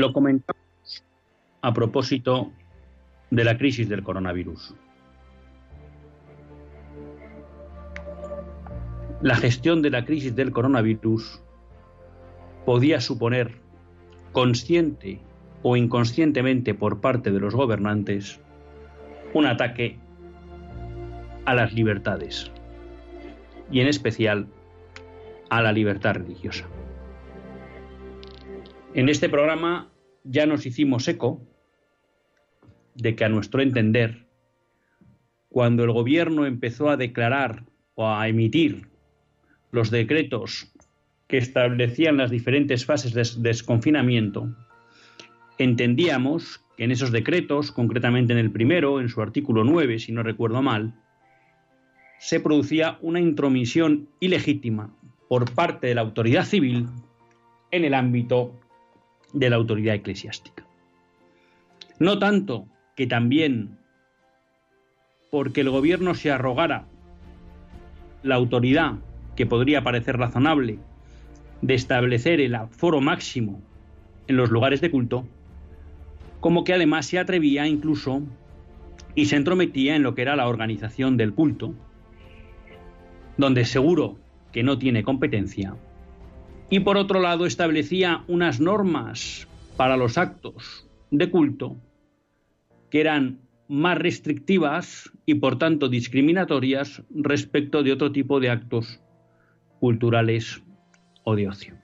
Lo comentamos a propósito de la crisis del coronavirus. La gestión de la crisis del coronavirus podía suponer, consciente o inconscientemente por parte de los gobernantes, un ataque a las libertades y en especial a la libertad religiosa. En este programa ya nos hicimos eco de que a nuestro entender, cuando el gobierno empezó a declarar o a emitir los decretos que establecían las diferentes fases de desconfinamiento, entendíamos que en esos decretos, concretamente en el primero, en su artículo 9, si no recuerdo mal, se producía una intromisión ilegítima por parte de la autoridad civil en el ámbito de la autoridad eclesiástica. No tanto que también porque el gobierno se arrogara la autoridad, que podría parecer razonable, de establecer el aforo máximo en los lugares de culto, como que además se atrevía incluso y se entrometía en lo que era la organización del culto, donde seguro que no tiene competencia y por otro lado establecía unas normas para los actos de culto que eran más restrictivas y por tanto discriminatorias respecto de otro tipo de actos culturales o de ocio.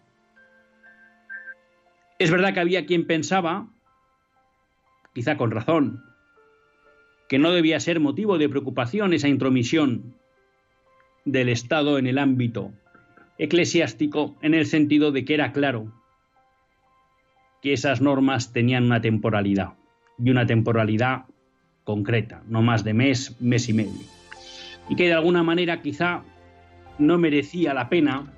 Es verdad que había quien pensaba, quizá con razón, que no debía ser motivo de preocupación esa intromisión del Estado en el ámbito eclesiástico en el sentido de que era claro que esas normas tenían una temporalidad y una temporalidad concreta, no más de mes, mes y medio. Y que de alguna manera quizá no merecía la pena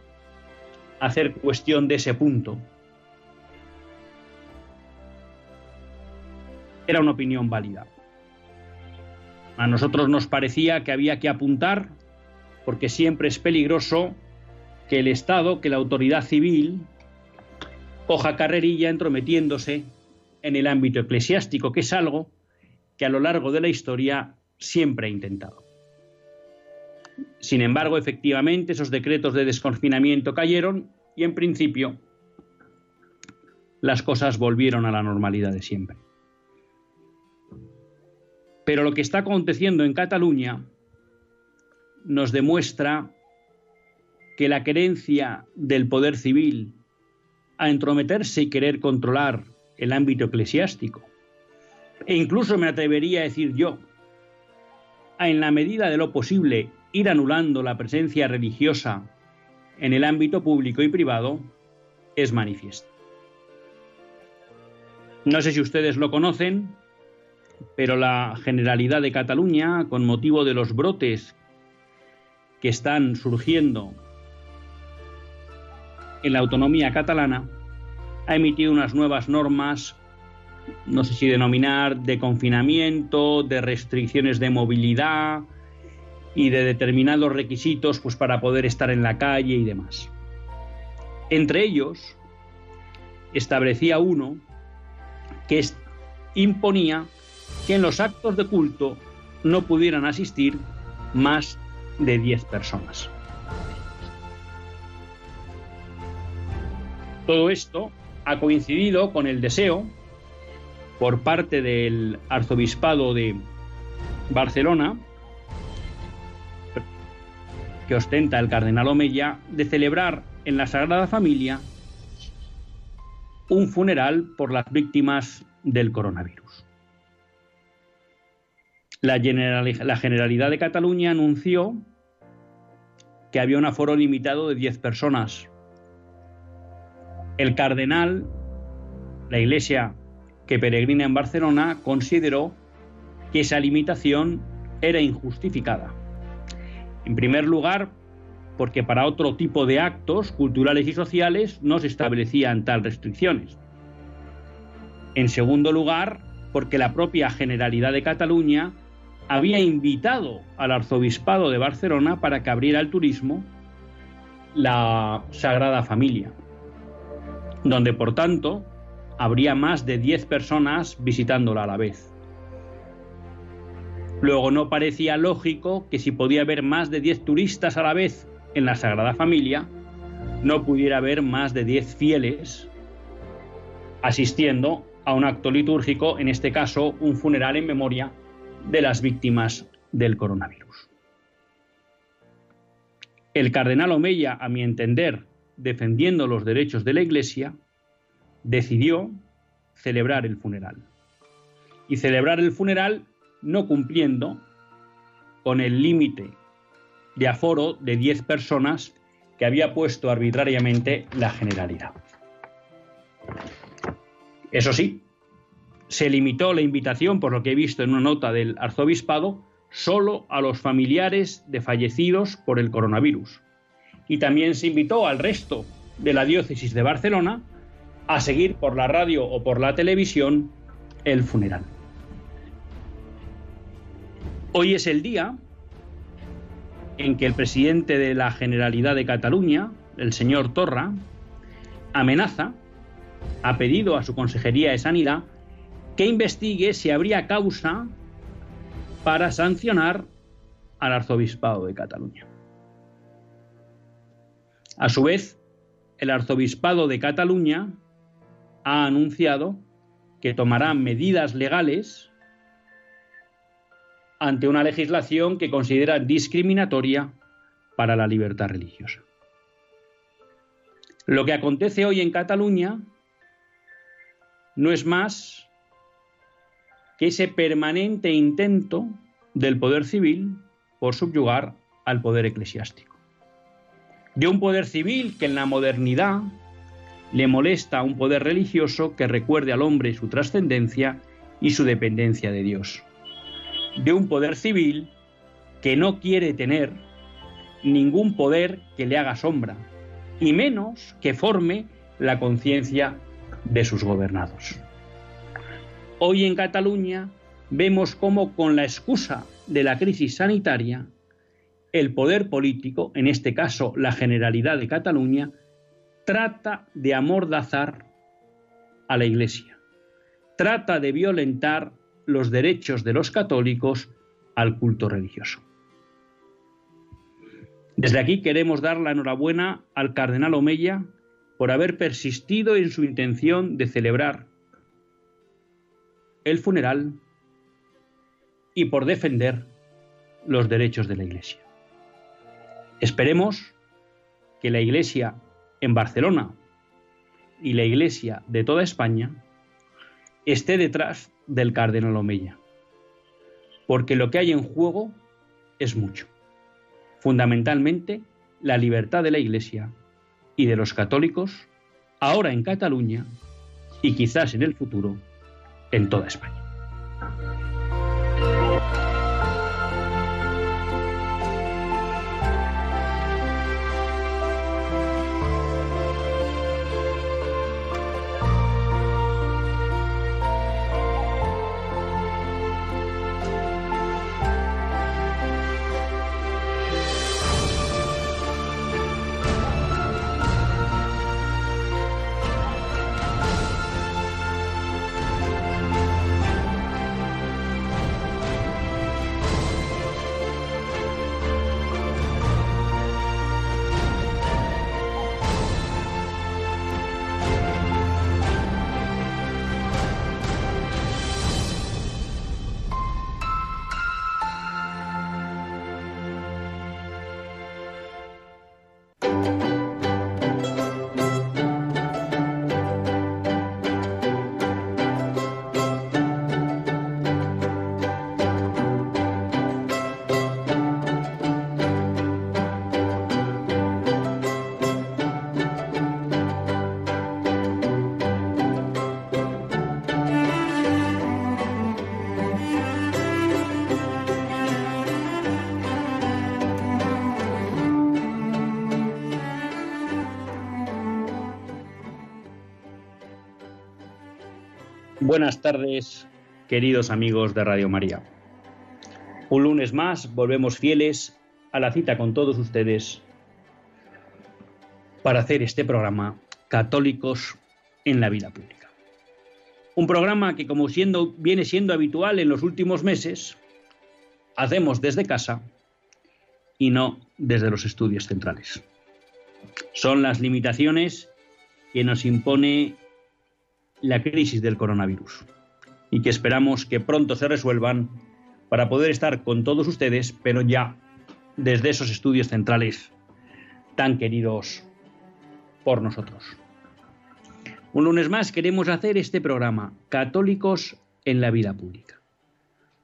hacer cuestión de ese punto. Era una opinión válida. A nosotros nos parecía que había que apuntar, porque siempre es peligroso que el Estado, que la autoridad civil, coja carrerilla entrometiéndose en el ámbito eclesiástico, que es algo que a lo largo de la historia siempre ha intentado. Sin embargo, efectivamente, esos decretos de desconfinamiento cayeron y en principio las cosas volvieron a la normalidad de siempre. Pero lo que está aconteciendo en Cataluña nos demuestra que la querencia del poder civil a entrometerse y querer controlar el ámbito eclesiástico, e incluso me atrevería a decir yo, a en la medida de lo posible ir anulando la presencia religiosa en el ámbito público y privado, es manifiesto. No sé si ustedes lo conocen, pero la Generalidad de Cataluña, con motivo de los brotes que están surgiendo en la autonomía catalana, ha emitido unas nuevas normas, no sé si denominar de confinamiento, de restricciones de movilidad y de determinados requisitos pues, para poder estar en la calle y demás. Entre ellos, establecía uno que imponía que en los actos de culto no pudieran asistir más de 10 personas. Todo esto ha coincidido con el deseo por parte del arzobispado de Barcelona, que ostenta el cardenal Omeya, de celebrar en la Sagrada Familia un funeral por las víctimas del coronavirus. La, Generalidad de Cataluña anunció que había un aforo limitado de 10 personas. El cardenal, la iglesia que peregrina en Barcelona, consideró que esa limitación era injustificada. En primer lugar, porque para otro tipo de actos culturales y sociales no se establecían tal restricciones. En segundo lugar, porque la propia Generalidad de Cataluña había invitado al arzobispado de Barcelona para que abriera al turismo la Sagrada Familia, donde por tanto habría más de 10 personas visitándola a la vez. Luego no parecía lógico que si podía haber más de 10 turistas a la vez en la Sagrada Familia, no pudiera haber más de 10 fieles asistiendo a un acto litúrgico, en este caso un funeral en memoria de las víctimas del coronavirus. El cardenal Omeya, a mi entender, defendiendo los derechos de la Iglesia, decidió celebrar el funeral. Y celebrar el funeral no cumpliendo con el límite de aforo de 10 personas que había puesto arbitrariamente la Generalidad. Eso sí, se limitó la invitación, por lo que he visto en una nota del arzobispado, solo a los familiares de fallecidos por el coronavirus. Y también se invitó al resto de la diócesis de Barcelona a seguir por la radio o por la televisión el funeral. Hoy es el día en que el presidente de la Generalidad de Cataluña, el señor Torra, amenaza, ha pedido a su Consejería de Sanidad que investigue si habría causa para sancionar al arzobispado de Cataluña. A su vez, el arzobispado de Cataluña ha anunciado que tomará medidas legales ante una legislación que considera discriminatoria para la libertad religiosa. Lo que acontece hoy en Cataluña no es más que ese permanente intento del poder civil por subyugar al poder eclesiástico. De un poder civil que en la modernidad le molesta a un poder religioso que recuerde al hombre su trascendencia y su dependencia de Dios. De un poder civil que no quiere tener ningún poder que le haga sombra, y menos que forme la conciencia de sus gobernados. Hoy en Cataluña vemos cómo con la excusa de la crisis sanitaria, el poder político, en este caso la Generalidad de Cataluña, trata de amordazar a la Iglesia, trata de violentar los derechos de los católicos al culto religioso. Desde aquí queremos dar la enhorabuena al cardenal Omeya por haber persistido en su intención de celebrar el funeral y por defender los derechos de la Iglesia. Esperemos que la Iglesia en Barcelona y la Iglesia de toda España esté detrás del cardenal Omeya, porque lo que hay en juego es mucho, fundamentalmente la libertad de la Iglesia y de los católicos, ahora en Cataluña y quizás en el futuro en toda España. Buenas tardes, queridos amigos de Radio María. Un lunes más volvemos fieles a la cita con todos ustedes para hacer este programa Católicos en la Vida Pública. Un programa que, como siendo, viene siendo habitual en los últimos meses, hacemos desde casa y no desde los estudios centrales. Son las limitaciones que nos impone la crisis del coronavirus y que esperamos que pronto se resuelvan para poder estar con todos ustedes, pero ya desde esos estudios centrales tan queridos por nosotros. Un lunes más queremos hacer este programa, Católicos en la Vida Pública.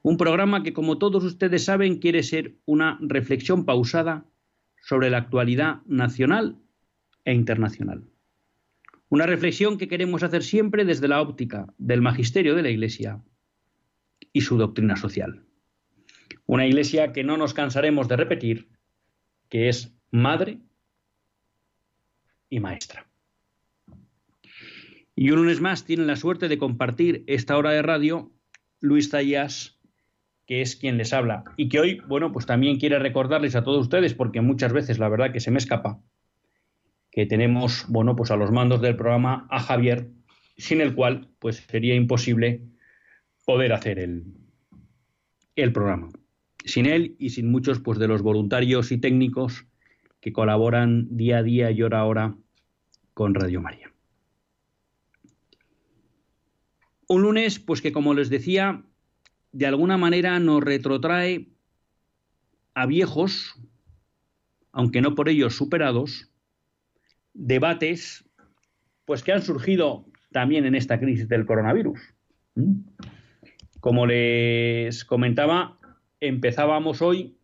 Un programa que, como todos ustedes saben, quiere ser una reflexión pausada sobre la actualidad nacional e internacional. Una reflexión que queremos hacer siempre desde la óptica del magisterio de la Iglesia y su doctrina social. Una Iglesia que no nos cansaremos de repetir, que es madre y maestra. Y un lunes más tienen la suerte de compartir esta hora de radio Luis Zayas, que es quien les habla, y que hoy, bueno, pues también quiere recordarles a todos ustedes, porque muchas veces la verdad que se me escapa, que tenemos, bueno, pues a los mandos del programa a Javier, sin el cual pues sería imposible poder hacer el, el programa. Sin él y sin muchos pues de los voluntarios y técnicos que colaboran día a día y hora a hora con Radio María. Un lunes, pues que como les decía, de alguna manera nos retrotrae a viejos, aunque no por ellos superados, debates pues que han surgido también en esta crisis del coronavirus. Como les comentaba, empezábamos hoy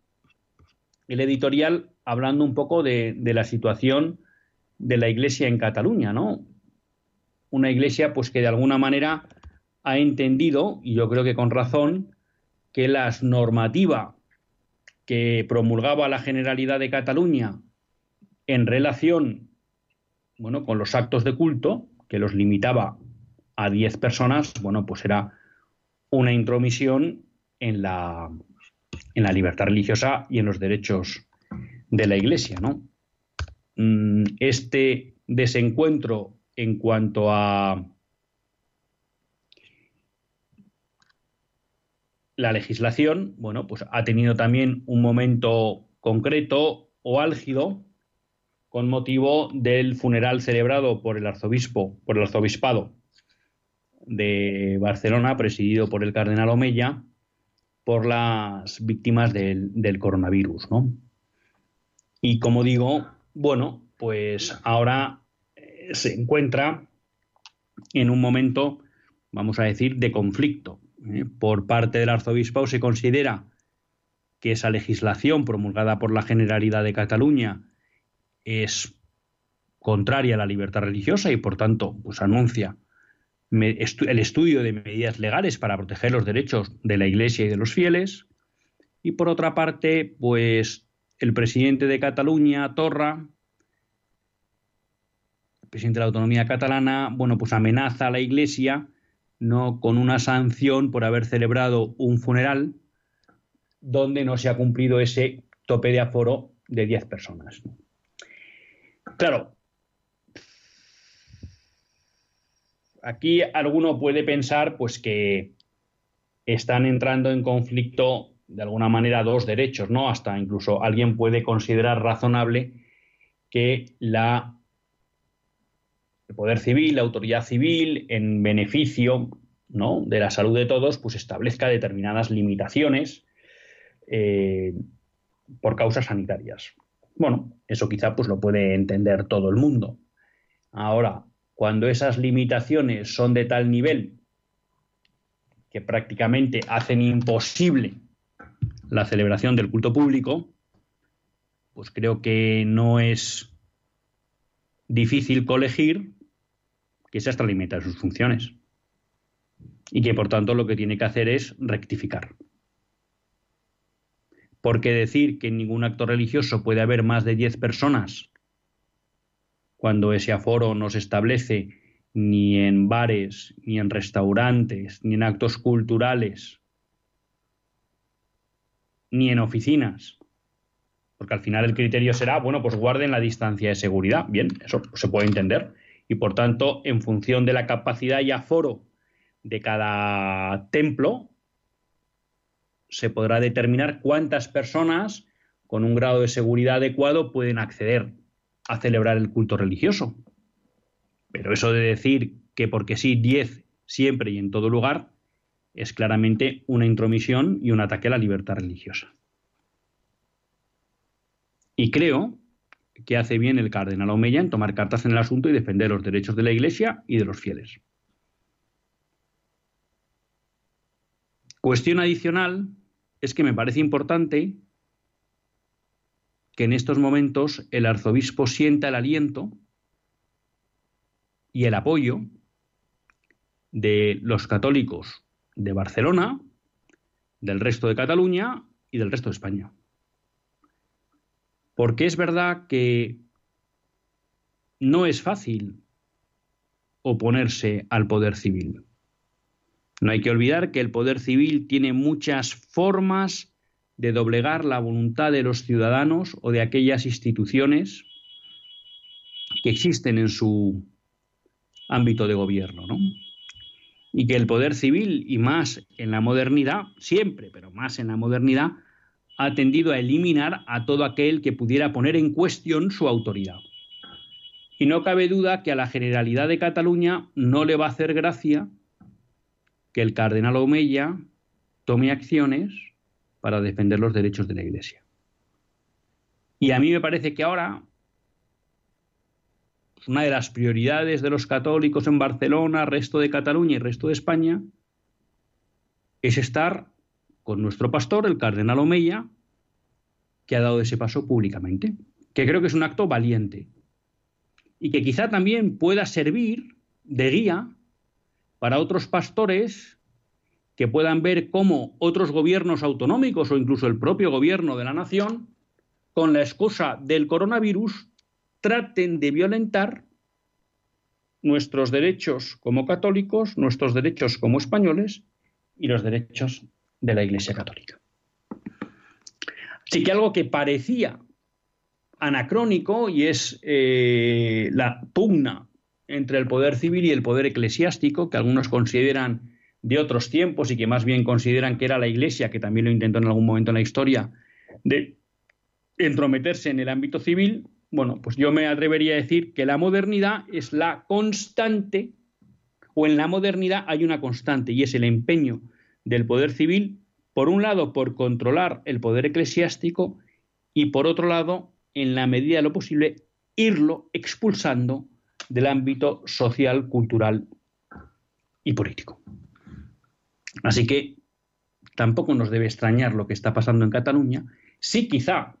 el editorial hablando un poco de, de, la situación de la Iglesia en Cataluña, ¿no? Una Iglesia, pues que de alguna manera ha entendido, y yo creo que con razón, que la normativa que promulgaba la Generalidad de Cataluña en relación bueno, con los actos de culto, que los limitaba a 10 personas, bueno, pues era una intromisión en la, en la libertad religiosa y en los derechos de la Iglesia, ¿no? Mm, este desencuentro en cuanto a la legislación, bueno, pues ha tenido también un momento concreto o álgido con motivo del funeral celebrado por el arzobispo, por el arzobispado de Barcelona, presidido por el cardenal Omeya, por las víctimas del, coronavirus, Y como digo, bueno, pues ahora eh, se encuentra en un momento, vamos a decir, de conflicto. ¿eh? Por parte del arzobispo se considera que esa legislación promulgada por la Generalidad de Cataluña es contraria a la libertad religiosa y por tanto pues anuncia el estudio de medidas legales para proteger los derechos de la Iglesia y de los fieles y por otra parte pues el presidente de Cataluña Torra el presidente de la autonomía catalana bueno pues amenaza a la Iglesia no con una sanción por haber celebrado un funeral donde no se ha cumplido ese tope de aforo de 10 personas. Claro, aquí alguno puede pensar pues que están entrando en conflicto de alguna manera dos derechos, ¿no? Hasta incluso alguien puede considerar razonable que la el poder civil, la autoridad civil, en beneficio ¿no? de la salud de todos, pues establezca determinadas limitaciones eh, por causas sanitarias. Bueno, Eso quizá pues lo puede entender todo el mundo. Ahora, cuando esas limitaciones son de tal nivel que prácticamente hacen imposible la celebración del culto público, pues creo que no es difícil colegir que se extralimita sus funciones y que por tanto lo que tiene que hacer es rectificar. Porque decir que en ningún acto religioso puede haber más de 10 personas cuando ese aforo no se establece ni en bares, ni en restaurantes, ni en actos culturales, ni en oficinas. Porque al final el criterio será, bueno, pues guarden la distancia de seguridad. Bien, eso se puede entender. Y por tanto, en función de la capacidad y aforo de cada templo, se podrá determinar cuántas personas con un grado de seguridad adecuado pueden acceder a celebrar el culto religioso. Pero eso de decir que porque sí, 10 siempre y en todo lugar, es claramente una intromisión y un ataque a la libertad religiosa. Y creo que hace bien el cardenal Omeya en tomar cartas en el asunto y defender los derechos de la Iglesia y de los fieles. Cuestión adicional es que me parece importante que en estos momentos el arzobispo sienta el aliento y el apoyo de los católicos de Barcelona, del resto de Cataluña y del resto de España. Porque es verdad que no es fácil oponerse al poder civil. No hay que olvidar que el poder civil tiene muchas formas de doblegar la voluntad de los ciudadanos o de aquellas instituciones que existen en su ámbito de gobierno, ¿no? Y que el poder civil, y más en la modernidad, siempre, pero más en la modernidad, ha tendido a eliminar a todo aquel que pudiera poner en cuestión su autoridad. Y no cabe duda que a la generalidad de Cataluña no le va a hacer gracia que el cardenal Omeya tome acciones para defender los derechos de la Iglesia. Y a mí me parece que ahora una de las prioridades de los católicos en Barcelona, resto de Cataluña y resto de España, es estar con nuestro pastor, el cardenal Omeya, que ha dado ese paso públicamente, que creo que es un acto valiente y que quizá también pueda servir de guía para otros pastores que puedan ver cómo otros gobiernos autonómicos o incluso el propio gobierno de la nación, con la excusa del coronavirus, traten de violentar nuestros derechos como católicos, nuestros derechos como españoles y los derechos de la Iglesia Católica. Así que algo que parecía anacrónico y es eh, la pugna entre el poder civil y el poder eclesiástico, que algunos consideran de otros tiempos y que más bien consideran que era la Iglesia, que también lo intentó en algún momento en la historia, de entrometerse en el ámbito civil, bueno, pues yo me atrevería a decir que la modernidad es la constante, o en la modernidad hay una constante, y es el empeño del poder civil, por un lado, por controlar el poder eclesiástico, y por otro lado, en la medida de lo posible, irlo expulsando del ámbito social, cultural y político. Así que tampoco nos debe extrañar lo que está pasando en Cataluña. Sí, quizá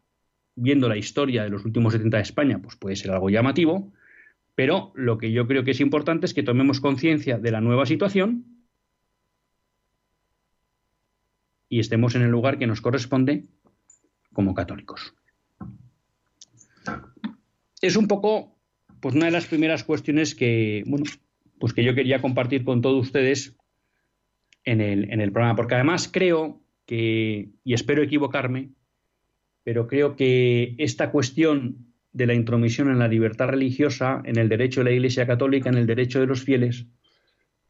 viendo la historia de los últimos 70 de España, pues puede ser algo llamativo, pero lo que yo creo que es importante es que tomemos conciencia de la nueva situación y estemos en el lugar que nos corresponde como católicos. Es un poco pues una de las primeras cuestiones que, bueno, pues que yo quería compartir con todos ustedes en el, en el programa, porque además creo que, y espero equivocarme, pero creo que esta cuestión de la intromisión en la libertad religiosa, en el derecho de la Iglesia Católica, en el derecho de los fieles,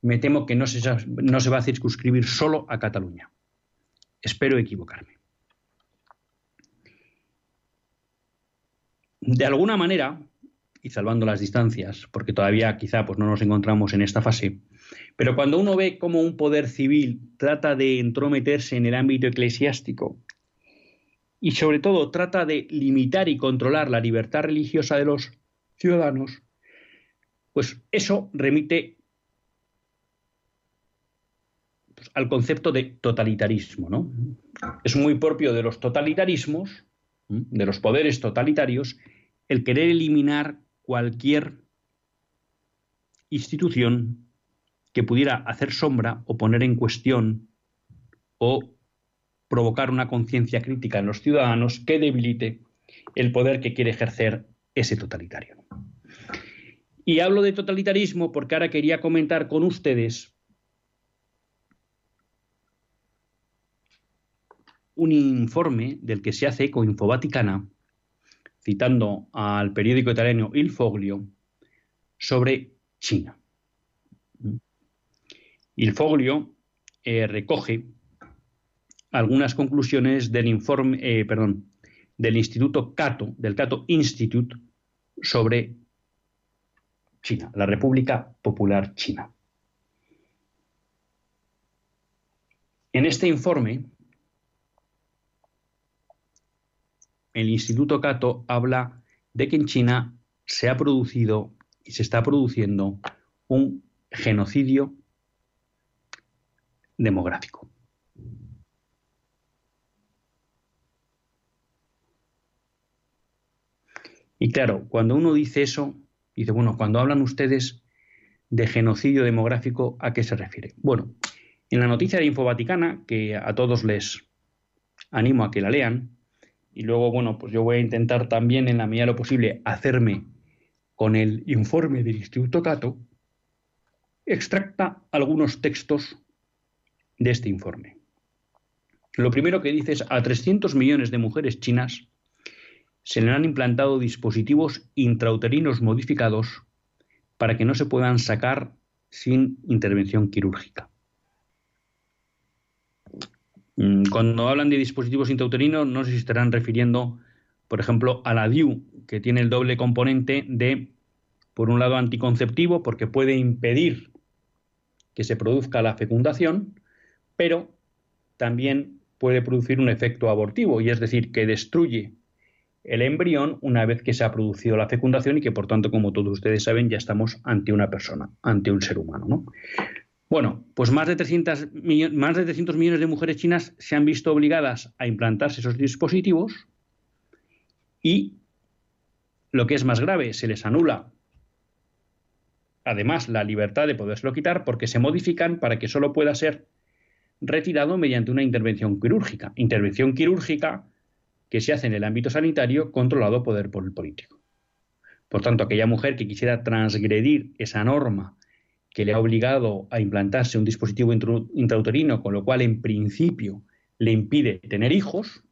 me temo que no se, no se va a circunscribir solo a Cataluña. Espero equivocarme. De alguna manera, y salvando las distancias, porque todavía quizá pues, no nos encontramos en esta fase, pero cuando uno ve cómo un poder civil trata de entrometerse en el ámbito eclesiástico y sobre todo trata de limitar y controlar la libertad religiosa de los ciudadanos, pues eso remite pues, al concepto de totalitarismo. ¿no? Es muy propio de los totalitarismos, de los poderes totalitarios, el querer eliminar cualquier institución que pudiera hacer sombra o poner en cuestión o provocar una conciencia crítica en los ciudadanos que debilite el poder que quiere ejercer ese totalitario. Y hablo de totalitarismo porque ahora quería comentar con ustedes un informe del que se hace eco Infovaticana, citando al periódico italiano Il Foglio, sobre China. Il Foglio eh, recoge algunas conclusiones del informe, eh, del Instituto Cato, del Cato Institute, sobre China, la República Popular China. En este informe, el Instituto Cato habla de que en China se ha producido y se está produciendo un genocidio demográfico. Y claro, cuando uno dice eso, dice, bueno, cuando hablan ustedes de genocidio demográfico, ¿a qué se refiere? Bueno, en la noticia de Infovaticana, que a todos les animo a que la lean, y luego, bueno, pues yo voy a intentar también en la medida de lo posible hacerme con el informe del Instituto Cato, extracta algunos textos de este informe. Lo primero que dice es a 300 millones de mujeres chinas se le han implantado dispositivos intrauterinos modificados para que no se puedan sacar sin intervención quirúrgica. Mm, cuando hablan de dispositivos intrauterinos, no sé si estarán refiriendo, por ejemplo, a la DIU, que tiene el doble componente de, por un lado, anticonceptivo, porque puede impedir que se produzca la fecundación, pero también puede producir un efecto abortivo, y es decir, que destruye el embrión una vez que se ha producido la fecundación y que por tanto, como todos ustedes saben, ya estamos ante una persona, ante un ser humano. ¿no? Bueno, pues más de, 300 más de 300 millones de mujeres chinas se han visto obligadas a implantarse esos dispositivos y lo que es más grave, se les anula además la libertad de poderselo quitar porque se modifican para que solo pueda ser retirado mediante una intervención quirúrgica. Intervención quirúrgica que se hace en el ámbito sanitario controlado por el político. Por tanto, aquella mujer que quisiera transgredir esa norma que le ha obligado a implantarse un dispositivo intrauterino, con lo cual en principio le impide tener hijos,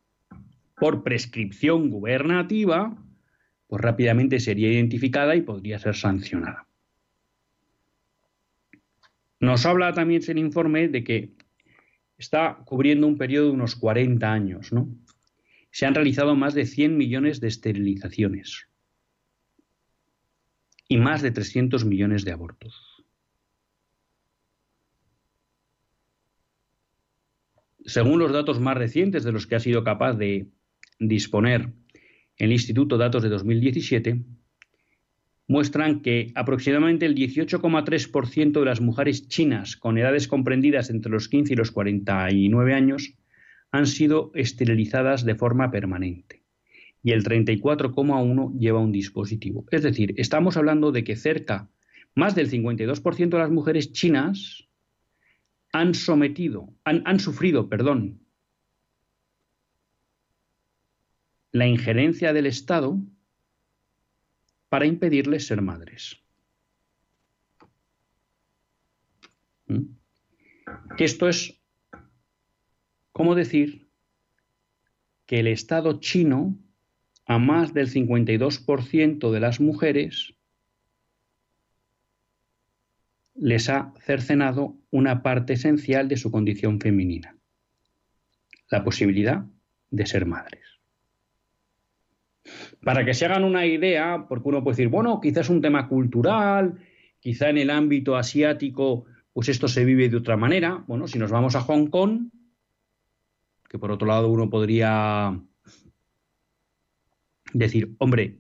por prescripción gubernativa, pues rápidamente sería identificada y podría ser sancionada. Nos habla también el informe de que está cubriendo un periodo de unos 40 años, ¿no? se han realizado más de 100 millones de esterilizaciones y más de 300 millones de abortos. Según los datos más recientes de los que ha sido capaz de disponer el Instituto Datos de 2017, muestran que aproximadamente el 18,3% de las mujeres chinas con edades comprendidas entre los 15 y los 49 años han sido esterilizadas de forma permanente y el 34,1 lleva un dispositivo. Es decir, estamos hablando de que cerca, más del 52% de las mujeres chinas han sometido, han, han sufrido, perdón, la injerencia del Estado para impedirles ser madres. ¿Mm? Esto es ¿Cómo decir que el Estado chino a más del 52% de las mujeres les ha cercenado una parte esencial de su condición femenina, la posibilidad de ser madres. Para que se hagan una idea, porque uno puede decir, bueno, quizás es un tema cultural, quizá en el ámbito asiático, pues esto se vive de otra manera. Bueno, si nos vamos a Hong Kong, que por otro lado uno podría decir, hombre,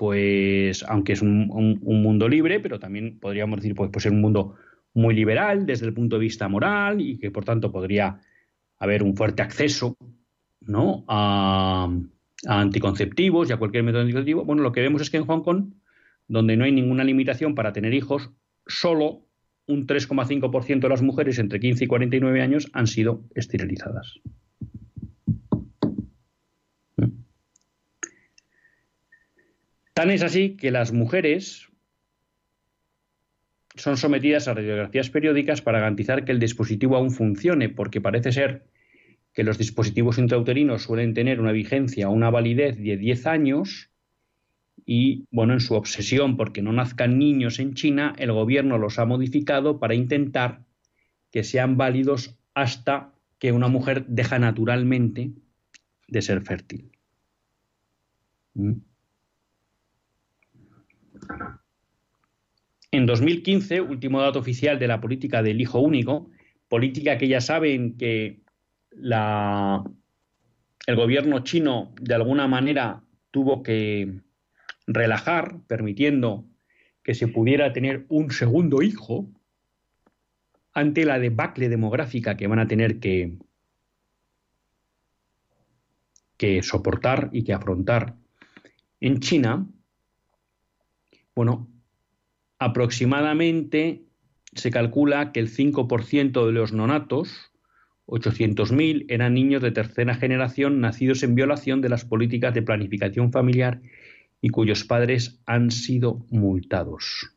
pues aunque es un, mundo libre, pero también podríamos decir, pues, pues es un mundo muy liberal desde el punto de vista moral y que por tanto podría haber un fuerte acceso ¿no? a, a anticonceptivos y a cualquier método anticonceptivo. Bueno, lo que vemos es que en Hong Kong, donde no hay ninguna limitación para tener hijos, solo un 3,5% de las mujeres entre 15 y 49 años han sido esterilizadas. Tan es así que las mujeres son sometidas a radiografías periódicas para garantizar que el dispositivo aún funcione, porque parece ser que los dispositivos intrauterinos suelen tener una vigencia o una validez de 10 años y, bueno, en su obsesión porque no nazcan niños en China, el gobierno los ha modificado para intentar que sean válidos hasta que una mujer deja naturalmente de ser fértil. ¿Mm? En 2015, último dato oficial de la política del hijo único, política que ya saben que el gobierno chino de alguna manera tuvo que relajar, permitiendo que se pudiera tener un segundo hijo ante la debacle demográfica que van a tener que soportar y que afrontar en China, bueno, aproximadamente se calcula que el 5% de los nonatos, 800.000, eran niños de tercera generación nacidos en violación de las políticas de planificación familiar y cuyos padres han sido multados.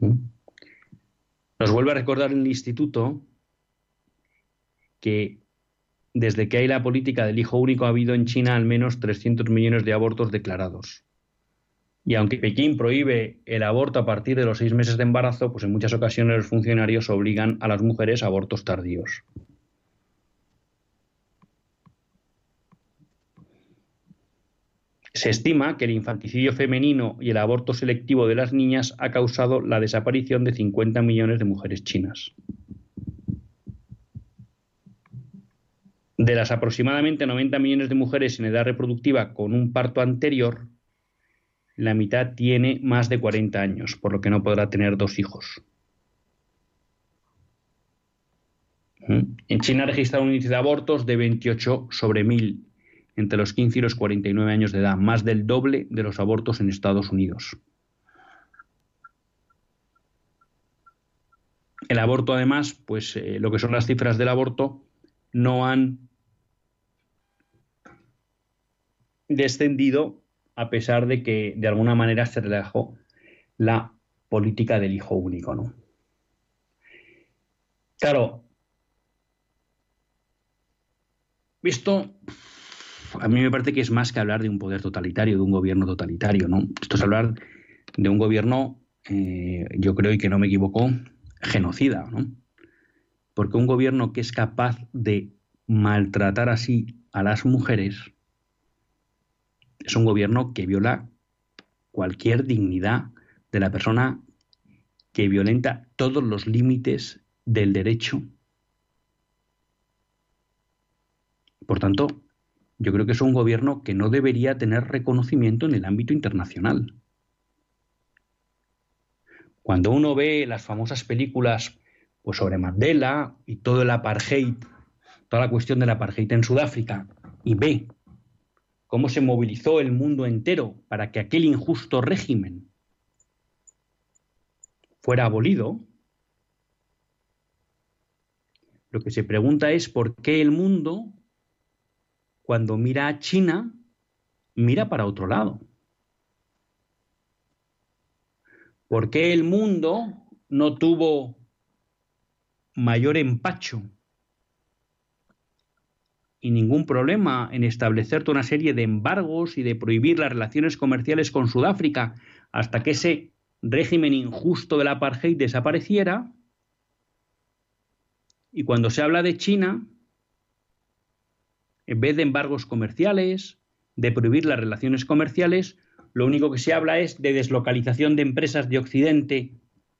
¿Mm? Nos vuelve a recordar el instituto que desde que hay la política del hijo único ha habido en China al menos 300 millones de abortos declarados. Y aunque Pekín prohíbe el aborto a partir de los seis meses de embarazo, pues en muchas ocasiones los funcionarios obligan a las mujeres a abortos tardíos. Se estima que el infanticidio femenino y el aborto selectivo de las niñas ha causado la desaparición de 50 millones de mujeres chinas. De las aproximadamente 90 millones de mujeres en edad reproductiva con un parto anterior, la mitad tiene más de 40 años, por lo que no podrá tener dos hijos. ¿Mm? En China ha registrado un índice de abortos de 28 sobre 1000 entre los 15 y los 49 años de edad, más del doble de los abortos en Estados Unidos. El aborto, además, pues eh, lo que son las cifras del aborto, no han descendido a pesar de que de alguna manera se relajó la política del hijo único, ¿no? Claro, esto a mí me parece que es más que hablar de un poder totalitario, de un gobierno totalitario, ¿no? Esto es hablar de un gobierno, eh, yo creo, y que no me equivoco, genocida, ¿no? Porque un gobierno que es capaz de maltratar así a las mujeres, es un gobierno que viola cualquier dignidad de la persona, que violenta todos los límites del derecho. Por tanto, yo creo que es un gobierno que no debería tener reconocimiento en el ámbito internacional. Cuando uno ve las famosas películas pues, sobre Mandela y todo el apartheid, toda la cuestión del apartheid en Sudáfrica, y ve cómo se movilizó el mundo entero para que aquel injusto régimen fuera abolido, lo que se pregunta es por qué el mundo, cuando mira a China, mira para otro lado. ¿Por qué el mundo no tuvo mayor empacho y ningún problema en establecer toda una serie de embargos y de prohibir las relaciones comerciales con Sudáfrica hasta que ese régimen injusto del apartheid desapareciera. Y cuando se habla de China, en vez de embargos comerciales, de prohibir las relaciones comerciales, lo único que se habla es de deslocalización de empresas de Occidente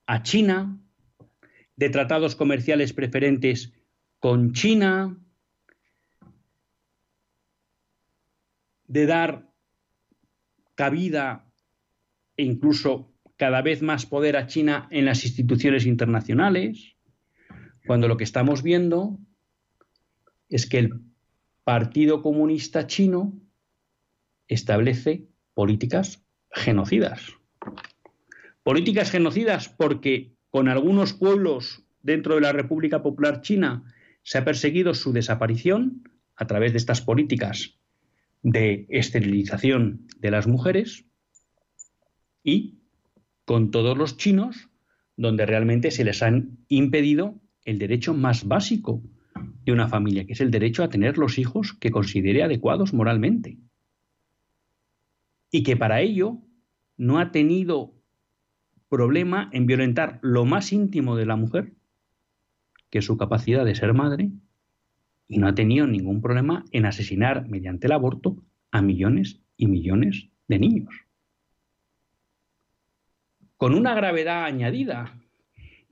a China, de tratados comerciales preferentes con China, de dar cabida e incluso cada vez más poder a China en las instituciones internacionales, cuando lo que estamos viendo es que el Partido Comunista Chino establece políticas genocidas. Políticas genocidas porque con algunos pueblos dentro de la República Popular China se ha perseguido su desaparición a través de estas políticas de esterilización de las mujeres y con todos los chinos donde realmente se les han impedido el derecho más básico de una familia, que es el derecho a tener los hijos que considere adecuados moralmente. Y que para ello no ha tenido problema en violentar lo más íntimo de la mujer, que es su capacidad de ser madre, y no ha tenido ningún problema en asesinar mediante el aborto a millones y millones de niños. Con una gravedad añadida,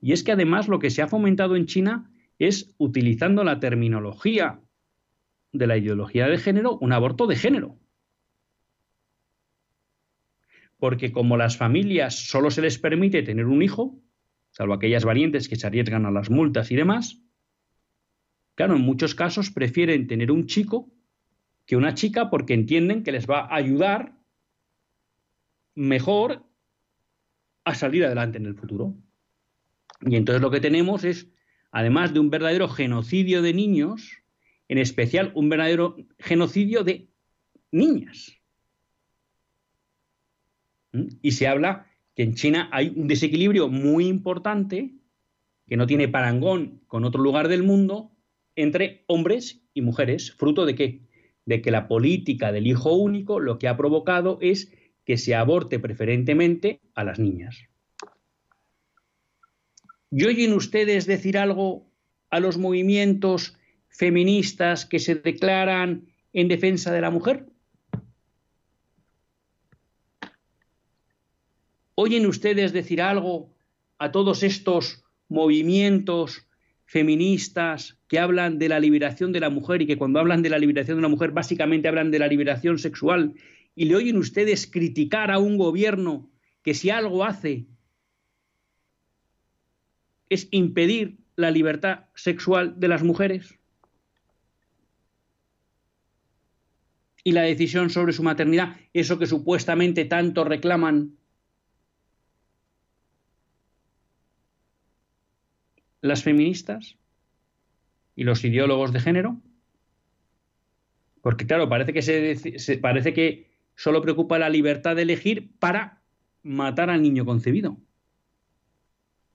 y es que además lo que se ha fomentado en China es, utilizando la terminología de la ideología de género, un aborto de género. Porque como las familias solo se les permite tener un hijo, salvo aquellas valientes que se arriesgan a las multas y demás, claro, en muchos casos prefieren tener un chico que una chica porque entienden que les va a ayudar mejor a salir adelante en el futuro. Y entonces lo que tenemos es, además de un verdadero genocidio de niños, en especial un verdadero genocidio de niñas. ¿Mm? Y se habla que en China hay un desequilibrio muy importante, que no tiene parangón con otro lugar del mundo, entre hombres y mujeres, fruto de qué? De que la política del hijo único lo que ha provocado es que se aborte preferentemente a las niñas. ¿Y oyen ustedes decir algo a los movimientos feministas que se declaran en defensa de la mujer? ¿Oyen ustedes decir algo a todos estos movimientos feministas que hablan de la liberación de la mujer y que cuando hablan de la liberación de la mujer básicamente hablan de la liberación sexual. Y le oyen ustedes criticar a un gobierno que si algo hace es impedir la libertad sexual de las mujeres. Y la decisión sobre su maternidad, eso que supuestamente tanto reclaman las feministas y los ideólogos de género? Porque claro, parece que se, parece que solo preocupa la libertad de elegir para matar al niño concebido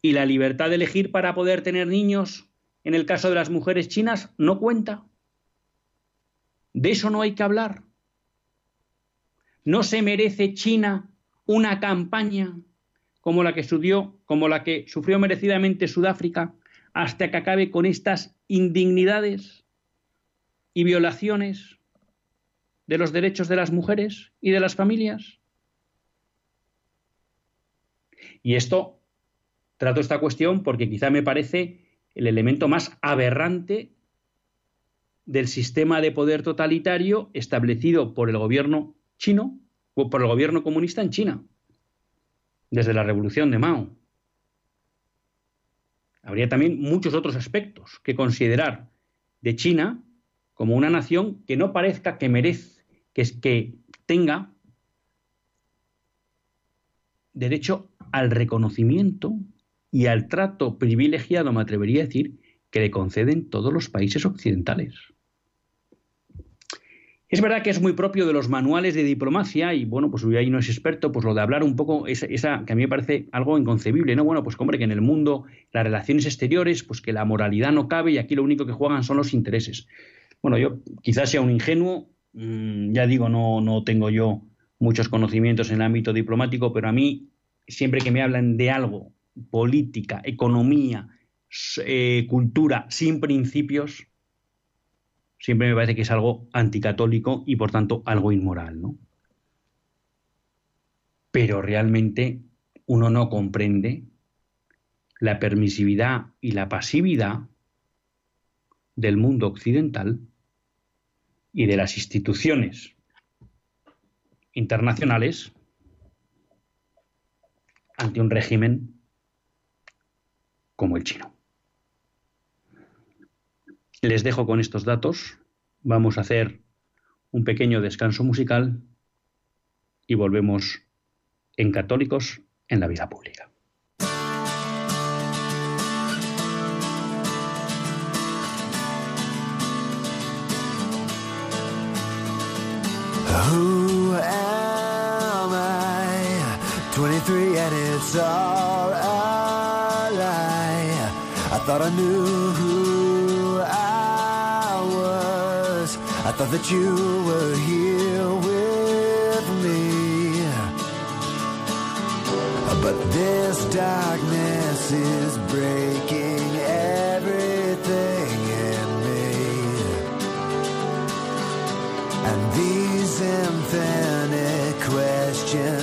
y la libertad de elegir para poder tener niños, en el caso de las mujeres chinas, no cuenta. De eso no hay que hablar. No se merece China una campaña como la que como la que sufrió merecidamente Sudáfrica, hasta que acabe con estas indignidades y violaciones de los derechos de las mujeres y de las familias. Y esto trato esta cuestión porque quizá me parece el elemento más aberrante del sistema de poder totalitario establecido por el gobierno chino o por el gobierno comunista en China, desde la revolución de Mao. Habría también muchos otros aspectos que considerar de China como una nación que no parezca que merezca, que, que tenga derecho al reconocimiento y al trato privilegiado, me atrevería a decir, que le conceden todos los países occidentales. Es verdad que es muy propio de los manuales de diplomacia y bueno, pues ahí no es experto, pues lo de hablar un poco, esa, que a mí me parece algo inconcebible, ¿no? Bueno, pues hombre, que en el mundo las relaciones exteriores, pues que la moralidad no cabe y aquí lo único que juegan son los intereses. Bueno, yo quizás sea un ingenuo, mm, ya digo, no, no tengo yo muchos conocimientos en el ámbito diplomático, pero a mí siempre que me hablan de algo política, economía, eh, cultura sin principios, siempre me parece que es algo anticatólico y por tanto algo inmoral, ¿no? Pero realmente uno no comprende la permisividad y la pasividad del mundo occidental y de las instituciones internacionales ante un régimen como el chino. Les dejo con estos datos. Vamos a hacer un pequeño descanso musical y volvemos en Católicos en la vida pública. Who am I? 23 and it's all a lie. I thought I knew who thought that you were here with me. But this darkness is breaking everything in me. And these infinite questions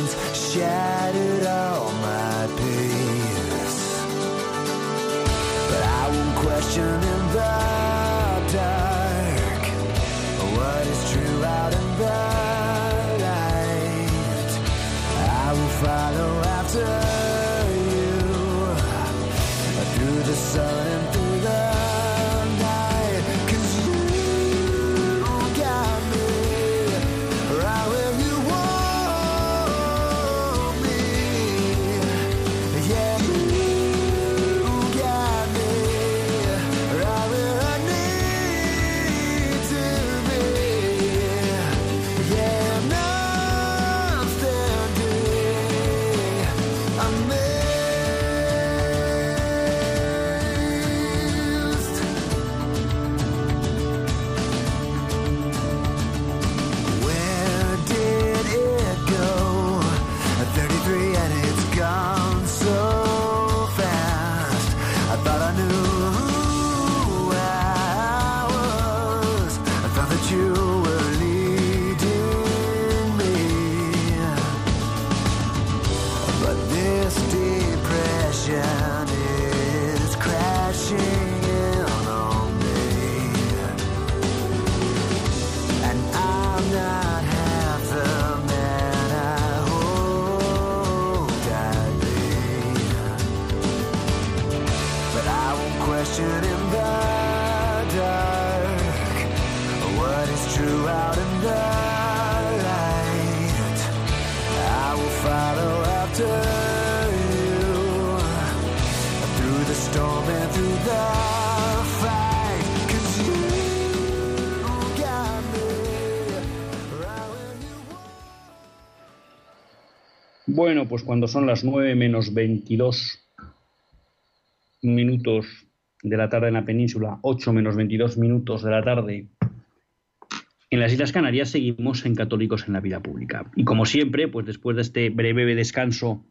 Bueno, pues cuando son las 9 menos 22 minutos de la tarde en la península, 8 menos 22 minutos de la tarde en las Islas Canarias, seguimos en Católicos en la Vida Pública. Y como siempre, pues después de este breve descanso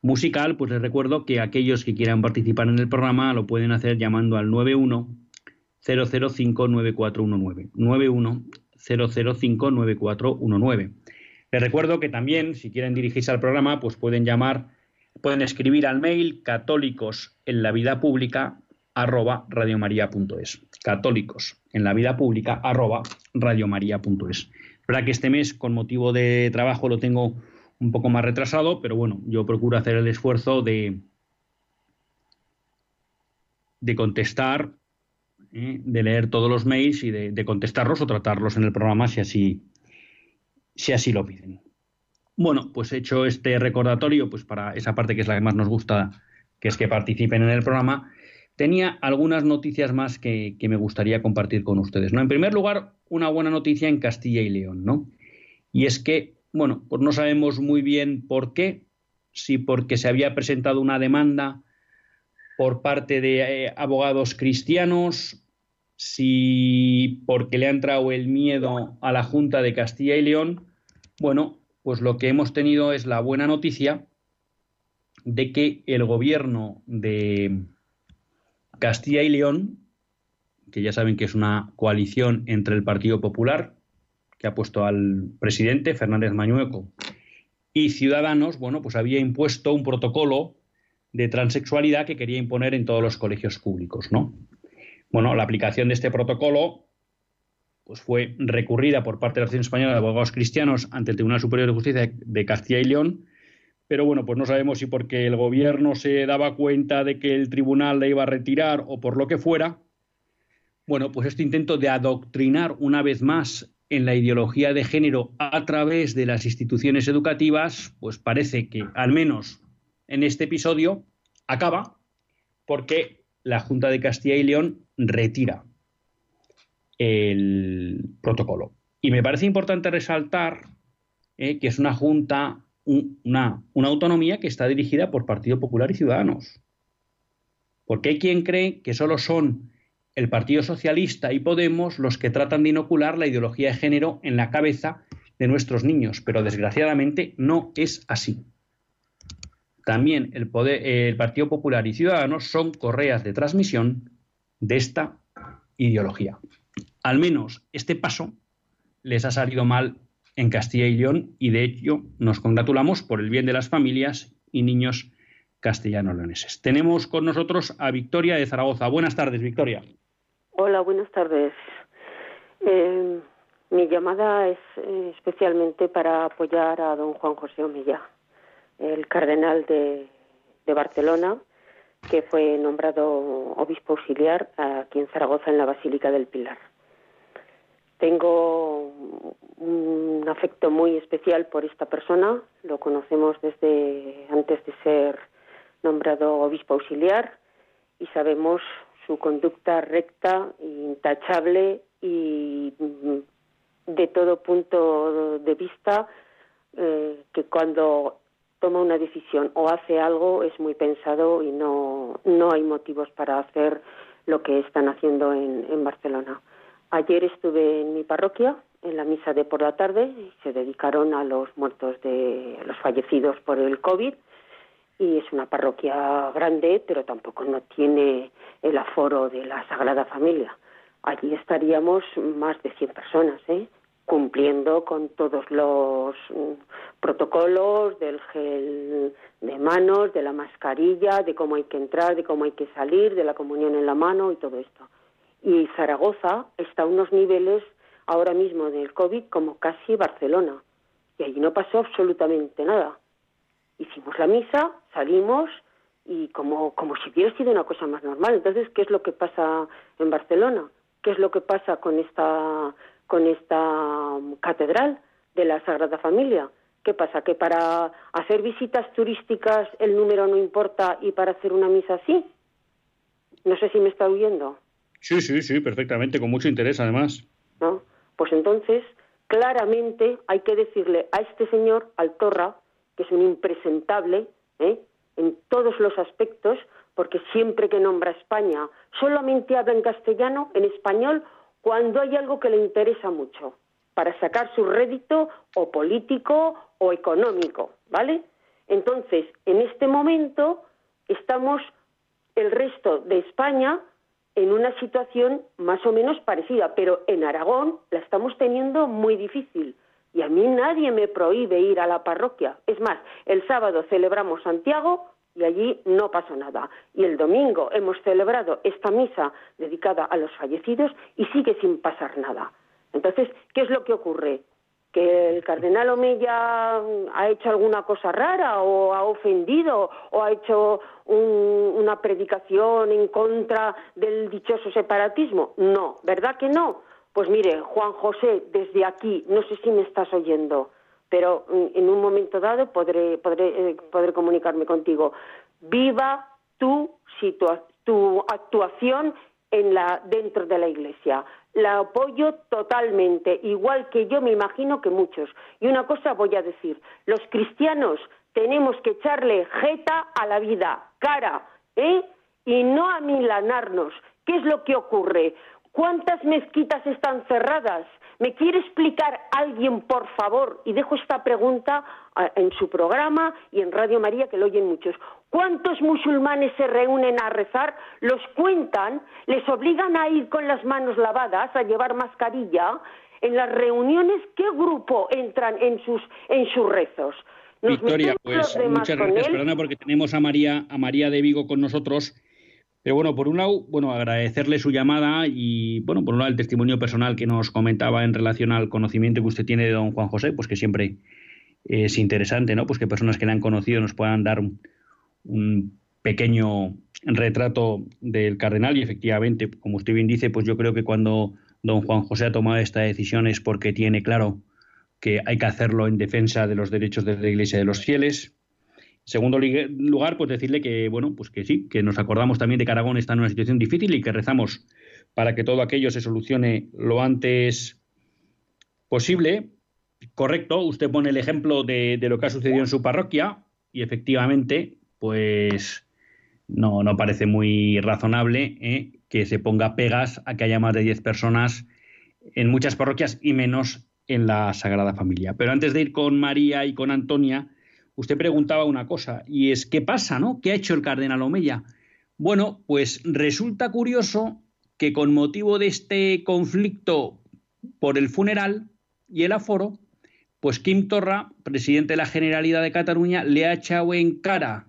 musical, pues les recuerdo que aquellos que quieran participar en el programa lo pueden hacer llamando al 91 005 9419. 91 005 9419. Les recuerdo que también, si quieren dirigirse al programa, pues pueden llamar, pueden escribir al mail católicos en la vida pública arroba radiomaria.es. Católicos en la vida pública arroba radiomaria.es. verdad que este mes, con motivo de trabajo, lo tengo un poco más retrasado, pero bueno, yo procuro hacer el esfuerzo de, de contestar, ¿eh? de leer todos los mails y de, de contestarlos o tratarlos en el programa si así, si así lo piden. Bueno, pues he hecho este recordatorio, pues para esa parte que es la que más nos gusta, que es que participen en el programa, tenía algunas noticias más que, me gustaría compartir con ustedes. ¿no? En primer lugar, una buena noticia en Castilla y León, ¿no? Y es que, bueno, pues no sabemos muy bien por qué, si porque se había presentado una demanda por parte de eh, abogados cristianos, si porque le ha entrado el miedo a la Junta de Castilla y León, bueno, pues lo que hemos tenido es la buena noticia de que el gobierno de Castilla y León, que ya saben que es una coalición entre el Partido Popular, que ha puesto al presidente Fernández Mañueco, y Ciudadanos, bueno, pues había impuesto un protocolo de transexualidad que quería imponer en todos los colegios públicos, ¿no? Bueno, la aplicación de este protocolo pues fue recurrida por parte de la Asociación Española de Abogados Cristianos ante el Tribunal Superior de Justicia de Castilla y León, pero bueno, pues no sabemos si porque el gobierno se daba cuenta de que el tribunal la iba a retirar o por lo que fuera. Bueno, pues este intento de adoctrinar una vez más en la ideología de género a través de las instituciones educativas, pues parece que al menos en este episodio acaba porque la Junta de Castilla y León retira el protocolo. Y me parece importante resaltar eh, que es una junta, una, una autonomía que está dirigida por Partido Popular y Ciudadanos. Porque hay quien cree que solo son el Partido Socialista y Podemos los que tratan de inocular la ideología de género en la cabeza de nuestros niños, pero desgraciadamente no es así. También el, Partido Popular y Ciudadanos son correas de transmisión de esta ideología. Al menos este paso les ha salido mal en Castilla y León y de ello nos congratulamos por el bien de las familias y niños castellano-leoneses. Tenemos con nosotros a Victoria de Zaragoza. Buenas tardes, Victoria. Hola, buenas tardes. Eh, mi llamada es eh, especialmente para apoyar a don Juan José Omilla, el cardenal de, Barcelona, que fue nombrado obispo auxiliar aquí en Zaragoza, en la Basílica del Pilar. Tengo un afecto muy especial por esta persona. Lo conocemos desde antes de ser nombrado obispo auxiliar y sabemos su conducta recta, intachable y de todo punto de vista eh, que cuando toma una decisión o hace algo es muy pensado y no, no hay motivos para hacer lo que están haciendo en Barcelona. Ayer estuve en mi parroquia en la misa de por la tarde y se dedicaron a los muertos de los fallecidos por el COVID y es una parroquia grande, pero tampoco no tiene el aforo de la Sagrada Familia. Allí estaríamos más de 100 personas, ¿eh? Cumpliendo con todos los mm, protocolos del gel de manos, de la mascarilla, de cómo hay que entrar, de cómo hay que salir, de la comunión en la mano y todo esto y Zaragoza está a unos niveles ahora mismo del COVID como casi Barcelona. Y allí no pasó absolutamente nada. Hicimos la misa, salimos y como, como si hubiera sido una cosa más normal. Entonces, ¿qué es lo que pasa en Barcelona? ¿Qué es lo que pasa con esta, con esta catedral de la Sagrada Familia? ¿Qué pasa? ¿Que para hacer visitas turísticas el número no importa y para hacer una misa sí? No sé si me está oyendo. Sí, sí, sí, perfectamente, con mucho interés además. ¿No? Pues entonces, claramente hay que decirle a este señor, al Torra, que es un impresentable ¿eh? en todos los aspectos, porque siempre que nombra España solamente habla en castellano, en español, cuando hay algo que le interesa mucho, para sacar su rédito o político o económico, ¿vale? Entonces, en este momento estamos el resto de España en una situación más o menos parecida, pero en Aragón la estamos teniendo muy difícil. Y a mí nadie me prohíbe ir a la parroquia. Es más, el sábado celebramos Santiago y allí no pasó nada. Y el domingo hemos celebrado esta misa dedicada a los fallecidos y sigue sin pasar nada. Entonces, ¿qué es lo que ocurre? que el cardenal Omeya ha hecho alguna cosa rara o ha ofendido o ha hecho una predicación en contra del dichoso separatismo. No, ¿verdad que no? Pues mire, Juan José, desde aquí, no sé si me estás oyendo, pero en un momento dado podré, podré, eh, comunicarme contigo. Viva tu, tu actuación en la, dentro de la Iglesia. La apoyo totalmente, igual que yo me imagino que muchos. Y una cosa voy a decir, los cristianos tenemos que echarle jeta a la vida, cara, ¿eh? Y no amilanarnos. ¿Qué es lo que ocurre? ¿Cuántas mezquitas están cerradas? ¿Me quiere explicar alguien, por favor? Y dejo esta pregunta ah, en su programa y en Radio María, que lo oyen muchos. ¿Cuántos musulmanes se reúnen a rezar? Los cuentan, les obligan a ir con las manos lavadas, a llevar mascarilla. En las reuniones, ¿qué grupo entran en sus, en sus rezos? Victoria, pues muchas gracias. Perdona porque tenemos a María, a María de Vigo con nosotros Pero bueno, por un lado, bueno, agradecerle su llamada y, bueno, por un lado el testimonio personal que nos comentaba en relación al conocimiento que usted tiene de don Juan José, pues que siempre es interesante, ¿no? Pues que personas que le han conocido nos puedan dar un, pequeño retrato del cardenal y efectivamente, como usted bien dice, pues yo creo que cuando don Juan José ha tomado esta decisión es porque tiene claro que hay que hacerlo en defensa de los derechos de la Iglesia de los fieles, segundo lugar, pues decirle que, bueno, pues que sí, que nos acordamos también de que Aragón está en una situación difícil y que rezamos para que todo aquello se solucione lo antes posible. Correcto, usted pone el ejemplo de, lo que ha sucedido en su parroquia y efectivamente, pues no, no parece muy razonable ¿eh? que se ponga pegas a que haya más de 10 personas en muchas parroquias y menos en la Sagrada Familia. Pero antes de ir con María y con Antonia, usted preguntaba una cosa, y es, ¿qué pasa, no? ¿Qué ha hecho el cardenal Omeya? Bueno, pues resulta curioso que con motivo de este conflicto por el funeral y el aforo, pues Kim Torra, presidente de la Generalidad de Cataluña, le ha echado en cara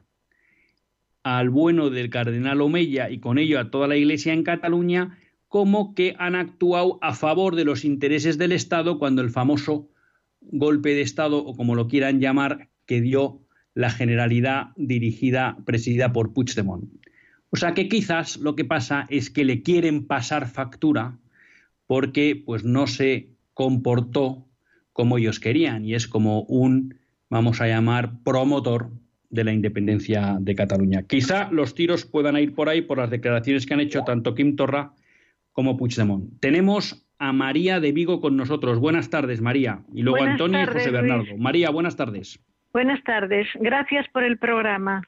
al bueno del cardenal Omeya y con ello a toda la Iglesia en Cataluña como que han actuado a favor de los intereses del Estado cuando el famoso golpe de Estado, o como lo quieran llamar, que dio la Generalidad dirigida, presidida por Puigdemont. O sea que quizás lo que pasa es que le quieren pasar factura porque pues no se comportó como ellos querían y es como un, vamos a llamar, promotor de la independencia de Cataluña. Quizá los tiros puedan ir por ahí por las declaraciones que han hecho tanto Kim Torra como Puigdemont. Tenemos a María de Vigo con nosotros. Buenas tardes, María. Y luego Antonio y José Bernardo. María, buenas tardes. Buenas tardes, gracias por el programa.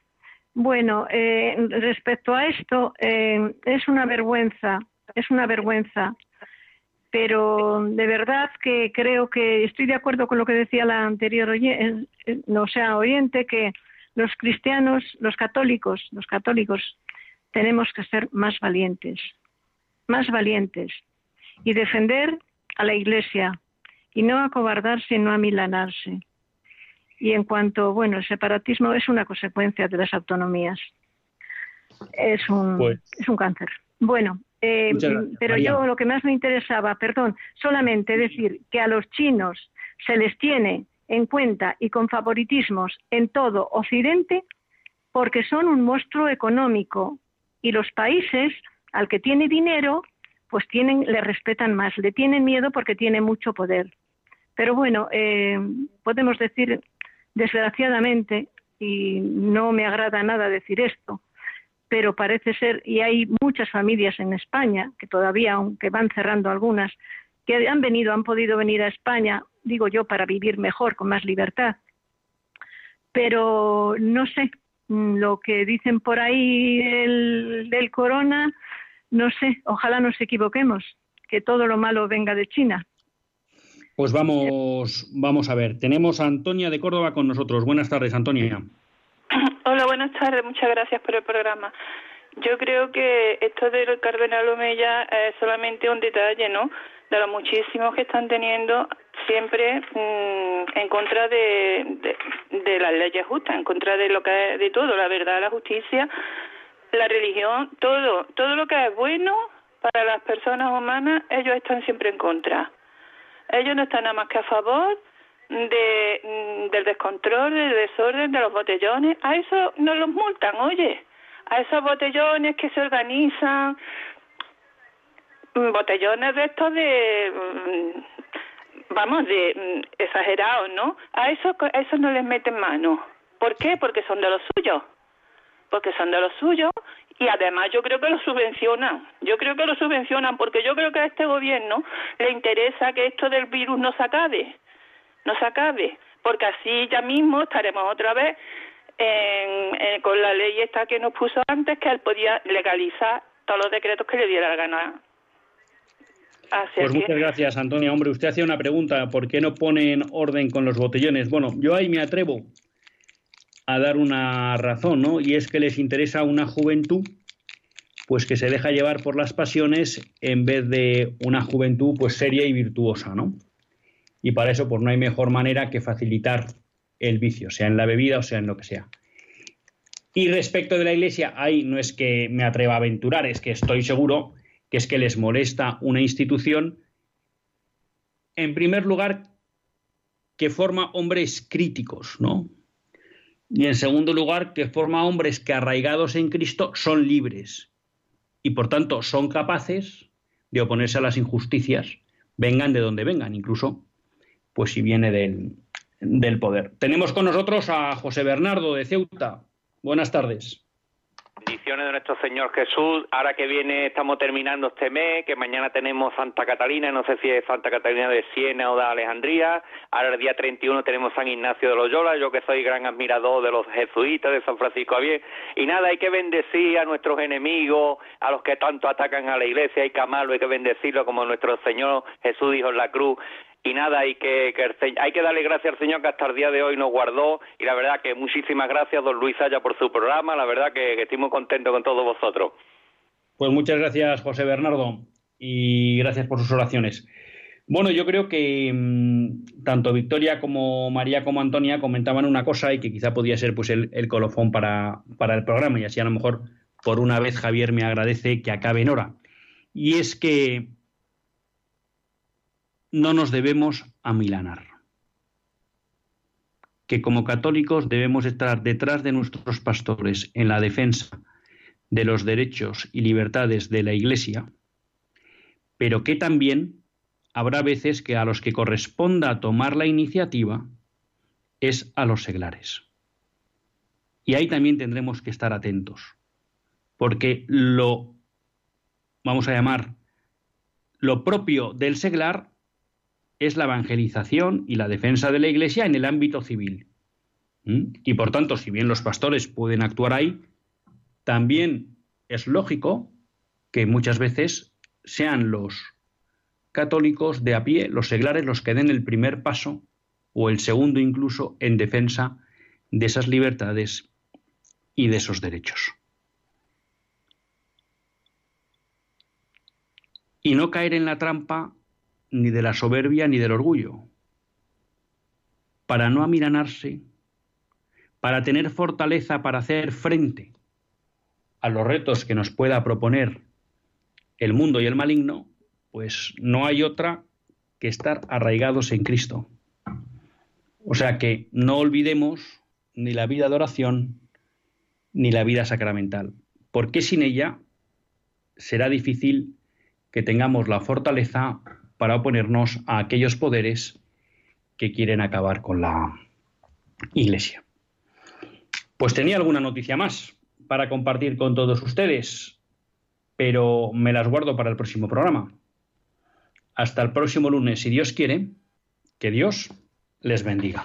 Bueno, eh, respecto a esto, eh, es una vergüenza, es una vergüenza, pero de verdad que creo que estoy de acuerdo con lo que decía la anterior oyente, no sea oyente, que los cristianos, los católicos, los católicos tenemos que ser más valientes, más valientes y defender a la Iglesia y no acobardarse, no amilanarse. Y en cuanto, bueno, el separatismo es una consecuencia de las autonomías. Es un, pues es un cáncer. Bueno, eh, pero yo lo que más me interesaba, perdón, solamente decir que a los chinos se les tiene en cuenta y con favoritismos en todo Occidente porque son un monstruo económico y los países al que tiene dinero pues tienen le respetan más, le tienen miedo porque tiene mucho poder. Pero bueno, eh, podemos decir desgraciadamente, y no me agrada nada decir esto, pero parece ser, y hay muchas familias en España, que todavía, aunque van cerrando algunas, que han venido, han podido venir a España, digo yo, para vivir mejor, con más libertad. Pero no sé, mm, lo que dicen por ahí del corona, no sé, ojalá nos equivoquemos, que todo lo malo venga de China. Pues vamos, vamos a ver. Tenemos a Antonia de Córdoba con nosotros. Buenas tardes, Antonia. Hola, buenas tardes. Muchas gracias por el programa. Yo creo que esto del cardenal Omeya es solamente un detalle, ¿no? De los muchísimos que están teniendo siempre mm, en contra de, de, las leyes justas, en contra de lo que es de todo, la verdad, la justicia, la religión, todo, todo lo que es bueno para las personas humanas, ellos están siempre en contra. Ellos no están nada más que a favor de, mm, del descontrol, del desorden, de los botellones. A eso no los multan, oye. A esos botellones que se organizan, mm, botellones de estos de, mm, vamos, de exagerados, ¿no? A eso, a eso no les meten mano. ¿Por qué? Porque son de los suyos. Porque son de los suyos y además yo creo que lo subvencionan. Yo creo que lo subvencionan porque yo creo que a este gobierno le interesa que esto del virus no se acabe, no se acabe, porque así ya mismo estaremos otra vez con la ley esta que nos puso antes que él podía legalizar todos los decretos que le diera la gana. pues muchas gracias, Antonia. Hombre, usted hacía una pregunta, ¿por qué no ponen orden con los botellones? Bueno, yo ahí me atrevo a dar una razón, ¿no? Y es que les interesa una juventud pues que se deja llevar por las pasiones en vez de una juventud pues seria y virtuosa, ¿no? Y para eso pues no hay mejor manera que facilitar el vicio, sea en la bebida o sea en lo que sea. Y respecto de la Iglesia, ahí no es que me atreva a aventurar, es que estoy seguro que es que les molesta una institución, en primer lugar, que forma hombres críticos, ¿no? Y en segundo lugar, que forma hombres que arraigados en Cristo son libres y por tanto son capaces de oponerse a las injusticias, vengan de donde vengan, incluso pues si viene del, del poder. Tenemos con nosotros a José Bernardo de Ceuta. Buenas tardes. De nuestro Señor Jesús. Ahora que viene, estamos terminando este mes, que mañana tenemos Santa Catalina, no sé si es Santa Catalina de Siena o de Alejandría. Ahora el día 31 tenemos San Ignacio de Loyola, yo que soy gran admirador de los jesuitas de San Francisco Javier. Y nada, hay que bendecir a nuestros enemigos, a los que tanto atacan a la iglesia, hay que amarlo, hay que bendecirlo como nuestro Señor Jesús dijo en la cruz y nada, hay que, hay que darle gracias al Señor que hasta el día de hoy nos guardó y la verdad que muchísimas gracias, don Luis Saya, por su programa, la verdad que, estoy muy contento con todos vosotros. Pues muchas gracias, José Bernardo, y gracias por sus oraciones. Bueno, yo creo que mm, tanto Victoria como María como Antonia comentaban una cosa y que quizá podía ser pues el, colofón para el programa y así a lo mejor por una vez Javier me agradece que acabe en hora. Y es que no nos debemos amilanar. Que como católicos debemos estar detrás de nuestros pastores en la defensa de los derechos y libertades de la Iglesia, pero que también habrá veces que a los que corresponda tomar la iniciativa es a los seglares. Y ahí también tendremos que estar atentos, porque lo, vamos a llamar, lo propio del seglar es la evangelización y la defensa de la Iglesia en el ámbito civil. ¿Mm? Y por tanto, si bien los pastores pueden actuar ahí, también es lógico que muchas veces sean los católicos de a pie, los seglares, los que den el primer paso o el segundo incluso en defensa de esas libertades y de esos derechos. Y no caer en la trampa ni de la soberbia ni del orgullo, para no amiranarse, para tener fortaleza para hacer frente a los retos que nos pueda proponer el mundo y el maligno, pues no hay otra que estar arraigados en Cristo. O sea que no olvidemos ni la vida de oración ni la vida sacramental, porque sin ella será difícil que tengamos la fortaleza para oponernos a aquellos poderes que quieren acabar con la Iglesia. Pues tenía alguna noticia más para compartir con todos ustedes, pero me las guardo para el próximo programa. Hasta el próximo lunes, si Dios quiere, que Dios les bendiga.